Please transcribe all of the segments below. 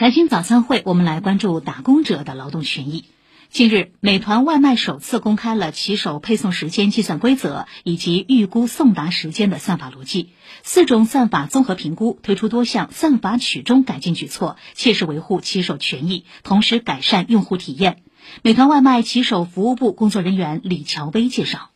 财经早餐会，我们来关注打工者的劳动权益。近日，美团外卖首次公开了骑手配送时间计算规则以及预估送达时间的算法逻辑，四种算法综合评估，推出多项算法取中改进举措，切实维护骑手权益，同时改善用户体验。美团外卖骑手服务部工作人员李乔威介绍。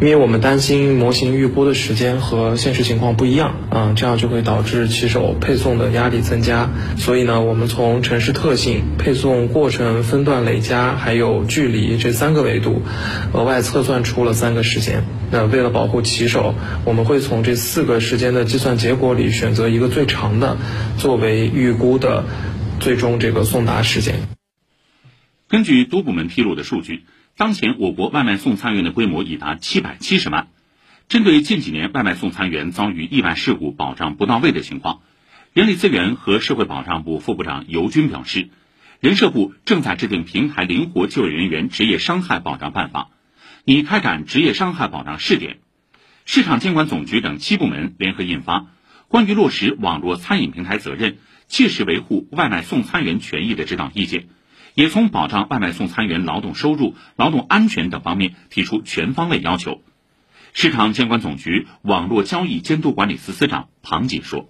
因为我们担心模型预估的时间和现实情况不一样，啊，这样就会导致骑手配送的压力增加。所以呢，我们从城市特性、配送过程、分段累加，还有距离这三个维度，额外测算出了三个时间。那为了保护骑手，我们会从这四个时间的计算结果里选择一个最长的，作为预估的最终这个送达时间。根据多部门披露的数据。当前我国外卖送餐员的规模已达七百七十万。针对近几年外卖送餐员遭遇意外事故保障不到位的情况，人力资源和社会保障部副部长尤军表示，人社部正在制定平台灵活就业人员职业伤害保障办法，拟开展职业伤害保障试点。市场监管总局等七部门联合印发《关于落实网络餐饮平台责任，切实维护外卖送餐员权益的指导意见》。也从保障外卖送餐员劳动收入、劳动安全等方面提出全方位要求。市场监管总局网络交易监督管理司司长庞锦说：“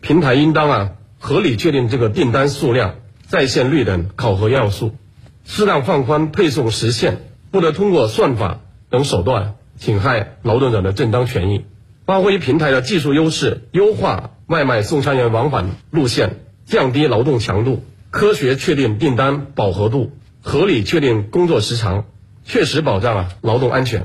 平台应当啊合理确定这个订单数量、在线率等考核要素，适当放宽配送时限，不得通过算法等手段侵害劳动者的正当权益。发挥平台的技术优势，优化外卖送餐员往返路线，降低劳动强度。”科学确定订单饱和度，合理确定工作时长，确实保障了劳动安全。